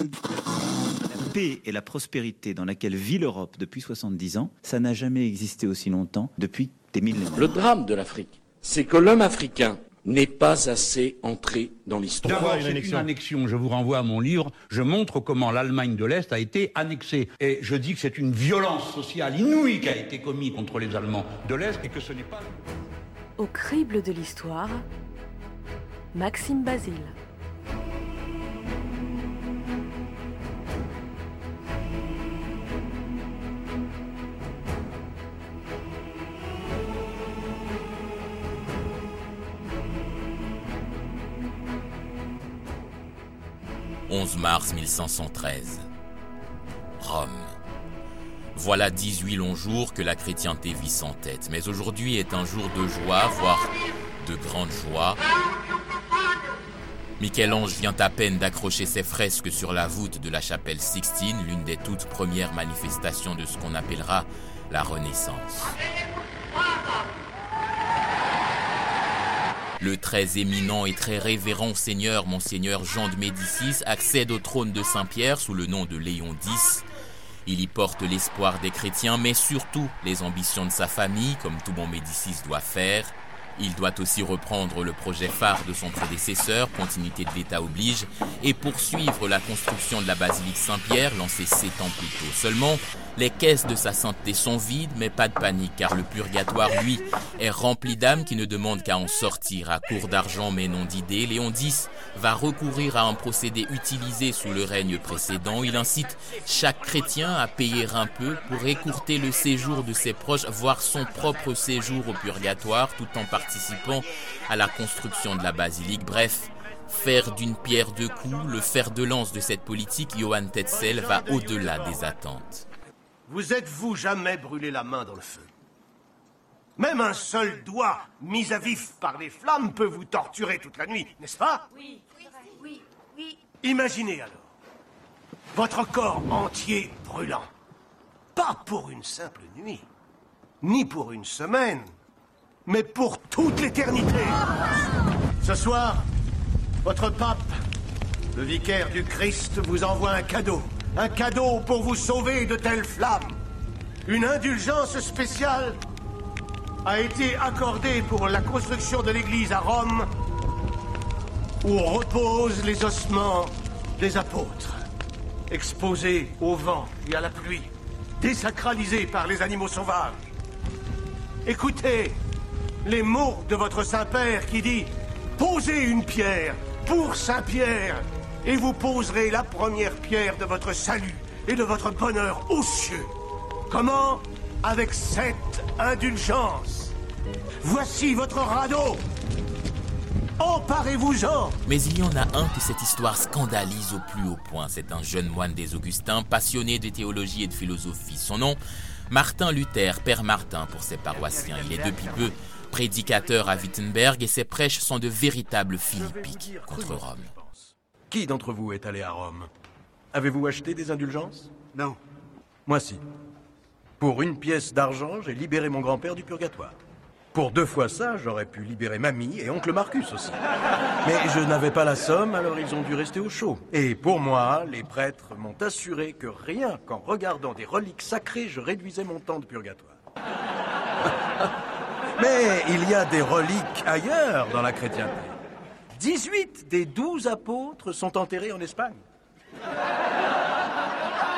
La paix et la prospérité dans laquelle vit l'Europe depuis 70 ans, ça n'a jamais existé aussi longtemps depuis des millénaires. Le drame de l'Afrique, c'est que l'homme africain n'est pas assez entré dans l'histoire. D'abord, c'est une annexion. Je vous renvoie à mon livre. Je montre comment l'Allemagne de l'Est a été annexée. Et je dis que c'est une violence sociale inouïe qui a été commise contre les Allemands de l'Est et que ce n'est pas... Au crible de l'histoire, Maxime Basile. 11 mars 1513. Rome. Voilà 18 longs jours que la chrétienté vit sans tête, mais aujourd'hui est un jour de joie, voire de grande joie. Michel-Ange vient à peine d'accrocher ses fresques sur la voûte de la chapelle Sixtine, l'une des toutes premières manifestations de ce qu'on appellera la Renaissance. Le très éminent et très révérend seigneur Monseigneur Jean de Médicis accède au trône de Saint-Pierre sous le nom de Léon X. Il y porte l'espoir des chrétiens, mais surtout les ambitions de sa famille, comme tout bon Médicis doit faire. Il doit aussi reprendre le projet phare de son prédécesseur, continuité de l'État oblige, et poursuivre la construction de la basilique Saint-Pierre, lancée sept ans plus tôt. Seulement, les caisses de sa sainteté sont vides, mais pas de panique, car le purgatoire, lui, est rempli d'âmes qui ne demandent qu'à en sortir à court d'argent mais non d'idées. Léon X va recourir à un procédé utilisé sous le règne précédent. Il incite chaque chrétien à payer un peu pour écourter le séjour de ses proches, voire son propre séjour au purgatoire, tout en participant à la construction de la basilique. Bref, Faire d'une pierre deux coups, le fer de lance de cette politique, Johann Tetzel va au-delà des attentes. Vous êtes-vous jamais brûlé la main dans le feu? Même un seul doigt mis à vif par les flammes peut vous torturer toute la nuit, n'est-ce pas? Oui, oui, oui, Imaginez alors votre corps entier brûlant. Pas pour une simple nuit, ni pour une semaine, mais pour toute l'éternité. Ce soir, votre pape, le vicaire du Christ, vous envoie un cadeau. Un cadeau pour vous sauver de telles flammes. Une indulgence spéciale a été accordée pour la construction de l'église à Rome où reposent les ossements des apôtres, exposés au vent et à la pluie, désacralisés par les animaux sauvages. Écoutez les mots de votre Saint-Père qui dit Posez une pierre pour Saint-Pierre et vous poserez la première pierre de votre salut et de votre bonheur aux cieux. Comment? Avec cette indulgence. Voici votre radeau. Emparez-vous-en Mais il y en a un que cette histoire scandalise au plus haut point. C'est un jeune moine des Augustins, passionné de théologie et de philosophie. Son nom Martin Luther, Père Martin pour ses paroissiens. Il est depuis peu prédicateur à Wittenberg et ses prêches sont de véritables philippiques contre Rome. Qui d'entre vous est allé à Rome? Avez-vous acheté des indulgences? Non. Moi si. Pour une pièce d'argent, j'ai libéré mon grand-père du purgatoire. Pour deux fois ça, j'aurais pu libérer mamie et oncle Marcus aussi. Mais je n'avais pas la somme, alors ils ont dû rester au chaud. Et pour moi, les prêtres m'ont assuré que rien qu'en regardant des reliques sacrées, je réduisais mon temps de purgatoire. Mais il y a des reliques ailleurs dans la chrétienté. 18 des 12 apôtres sont enterrés en Espagne.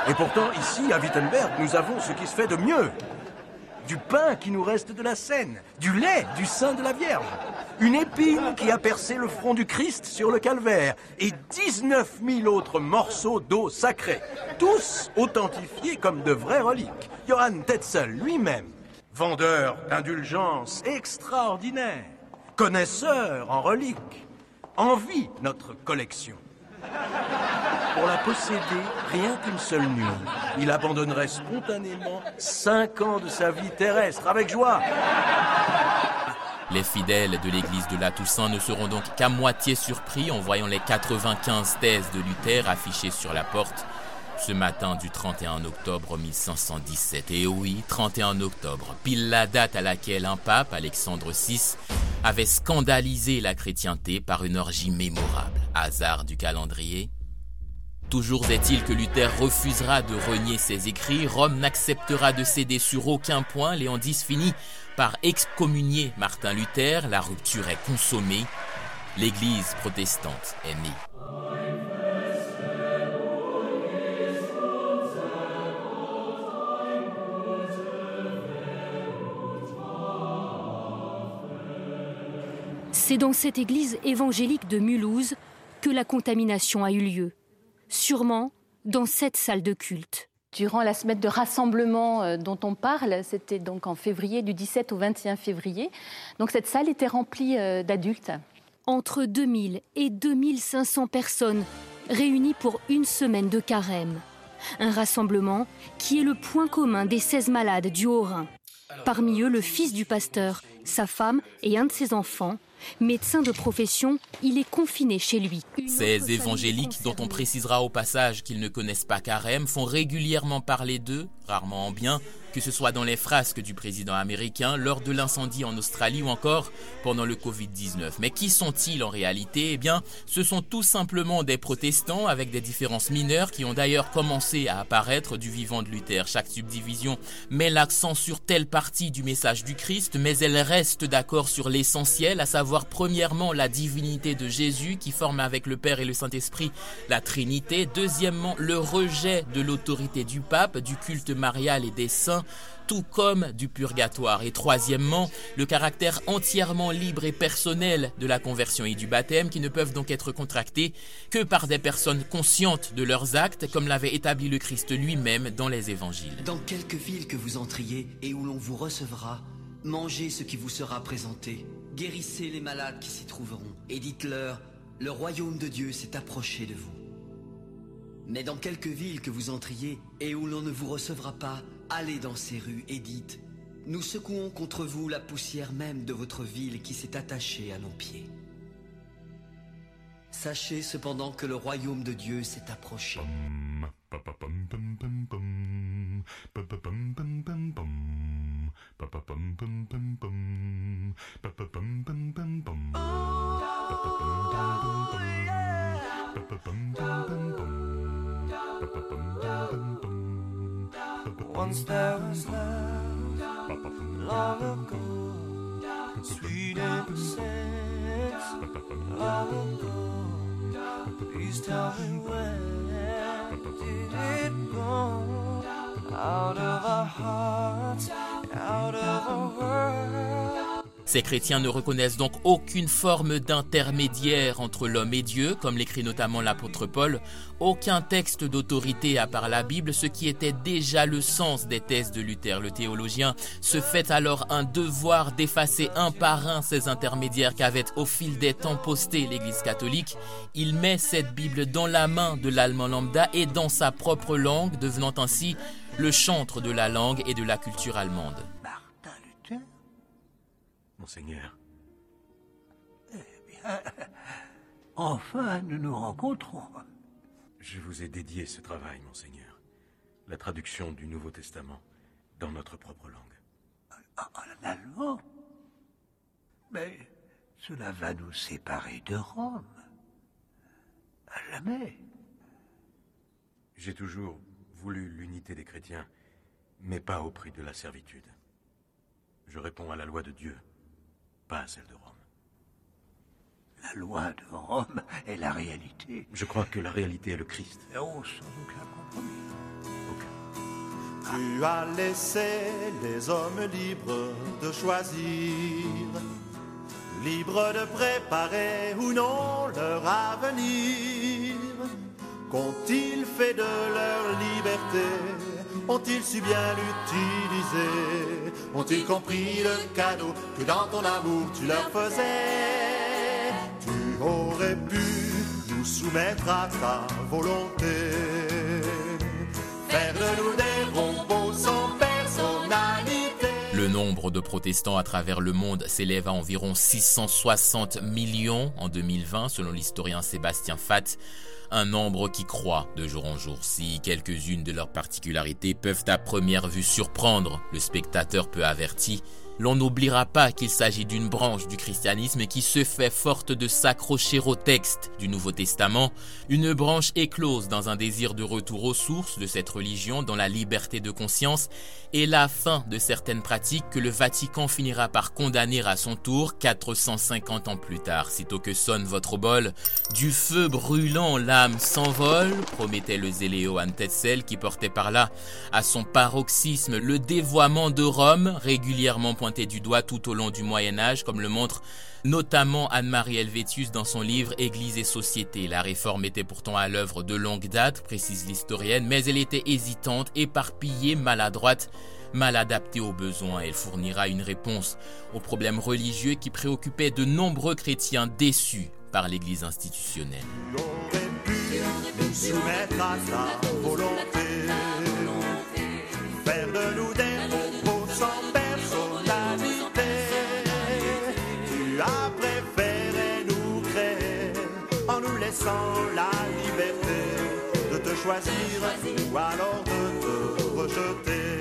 Et pourtant, ici, à Wittenberg, nous avons ce qui se fait de mieux. Du pain qui nous reste de la Seine, du lait du sein de la Vierge, une épine qui a percé le front du Christ sur le calvaire, et 19 000 autres morceaux d'eau sacrée, tous authentifiés comme de vraies reliques. Johann Tetzel lui-même, vendeur d'indulgences extraordinaires, connaisseur en reliques, envie notre collection. Pour la posséder, rien qu'une seule nuit, il abandonnerait spontanément cinq ans de sa vie terrestre avec joie. Les fidèles de l'église de la Toussaint ne seront donc qu'à moitié surpris en voyant les 95 thèses de Luther affichées sur la porte ce matin du 31 octobre 1517. Et oui, 31 octobre, pile la date à laquelle un pape, Alexandre VI, avait scandalisé la chrétienté par une orgie mémorable. Hasard du calendrier? Toujours est-il que Luther refusera de renier ses écrits, Rome n'acceptera de céder sur aucun point, Léon X finit par excommunier Martin Luther, la rupture est consommée, l'Église protestante est née. C'est dans cette église évangélique de Mulhouse que la contamination a eu lieu. Sûrement dans cette salle de culte. Durant la semaine de rassemblement euh, dont on parle, c'était donc en février, du 17 au 21 février, donc cette salle était remplie euh, d'adultes. Entre 2000 et 2500 personnes réunies pour une semaine de carême. Un rassemblement qui est le point commun des 16 malades du Haut-Rhin. Parmi eux, le fils du pasteur, sa femme et un de ses enfants, Médecin de profession, il est confiné chez lui. Ces évangéliques, dont on précisera au passage qu'ils ne connaissent pas Carême, font régulièrement parler d'eux, rarement en bien, que ce soit dans les frasques du président américain, lors de l'incendie en Australie ou encore pendant le Covid-19. Mais qui sont-ils en réalité? Eh bien, ce sont tout simplement des protestants avec des différences mineures qui ont d'ailleurs commencé à apparaître du vivant de Luther. Chaque subdivision met l'accent sur telle partie du message du Christ, mais elle reste d'accord sur l'essentiel, à savoir premièrement la divinité de Jésus qui forme avec le Père et le Saint-Esprit la Trinité, deuxièmement le rejet de l'autorité du pape, du culte marial et des saints, tout comme du purgatoire. Et troisièmement, le caractère entièrement libre et personnel de la conversion et du baptême qui ne peuvent donc être contractés que par des personnes conscientes de leurs actes, comme l'avait établi le Christ lui-même dans les évangiles. Dans quelque ville que vous entriez et où l'on vous recevra, mangez ce qui vous sera présenté, guérissez les malades qui s'y trouveront, et dites-leur, le royaume de Dieu s'est approché de vous. Mais dans quelque ville que vous entriez et où l'on ne vous recevra pas, allez dans ces rues et dites Nous secouons contre vous la poussière même de votre ville qui s'est attachée à nos pieds. Sachez cependant que le royaume de Dieu s'est approché. ba ba bum bum bum bum Once there was love long ago sweet innocence long ago please tell me where did it go out of our heart? Ces chrétiens ne reconnaissent donc aucune forme d'intermédiaire entre l'homme et Dieu, comme l'écrit notamment l'apôtre Paul, aucun texte d'autorité à part la Bible, ce qui était déjà le sens des thèses de Luther. Le théologien se fait alors un devoir d'effacer un par un ces intermédiaires qu'avait au fil des temps posté l'Église catholique. Il met cette Bible dans la main de l'allemand lambda et dans sa propre langue, devenant ainsi le chantre de la langue et de la culture allemande. Monseigneur. Eh bien, enfin nous nous rencontrons. Je vous ai dédié ce travail, Monseigneur. La traduction du Nouveau Testament dans notre propre langue. En allemand? Mais cela va nous séparer de Rome. À jamais. J'ai toujours voulu l'unité des chrétiens, mais pas au prix de la servitude. Je réponds à la loi de Dieu, pas celle de Rome. La loi de Rome est la réalité. Je crois que la réalité est le Christ. Oh, sans aucun compromis. Tu as laissé les hommes libres de choisir, libres de préparer ou non leur avenir. Qu'ont-ils fait de leur liberté? Ont-ils su bien l'utiliser Ont-ils compris le cadeau que dans ton amour tu leur faisais Tu aurais pu nous soumettre à ta volonté, faire de nous des robots sans personnalité. Le protestants à travers le monde s'élève à environ 660 millions en 2020 selon l'historien Sébastien Fatt, un nombre qui croît de jour en jour. Si quelques-unes de leurs particularités peuvent à première vue surprendre le spectateur peu averti, l'on n'oubliera pas qu'il s'agit d'une branche du christianisme qui se fait forte de s'accrocher au texte du Nouveau Testament, une branche éclose dans un désir de retour aux sources de cette religion dans la liberté de conscience et la fin de certaines pratiques que le Vatican finira par condamner à son tour 450 ans plus tard. Sitôt que sonne votre bol, du feu brûlant l'âme s'envole, promettait le zélé Johann Tetzel qui portait par là à son paroxysme le dévoiement de Rome, régulièrement pointé du doigt tout au long du Moyen Âge, comme le montre notamment Anne-Marie Helvétius dans son livre Église et société. La réforme était pourtant à l'œuvre de longue date, précise l'historienne, mais elle était hésitante, éparpillée, maladroite, mal adaptée aux besoins. Elle fournira une réponse aux problèmes religieux qui préoccupaient de nombreux chrétiens déçus par l'Église institutionnelle. soumettre à sa volonté. Faire de nous des robots sans personnalité. Tu as préféré nous créer en nous laissant la liberté de te choisir ou alors de te rejeter.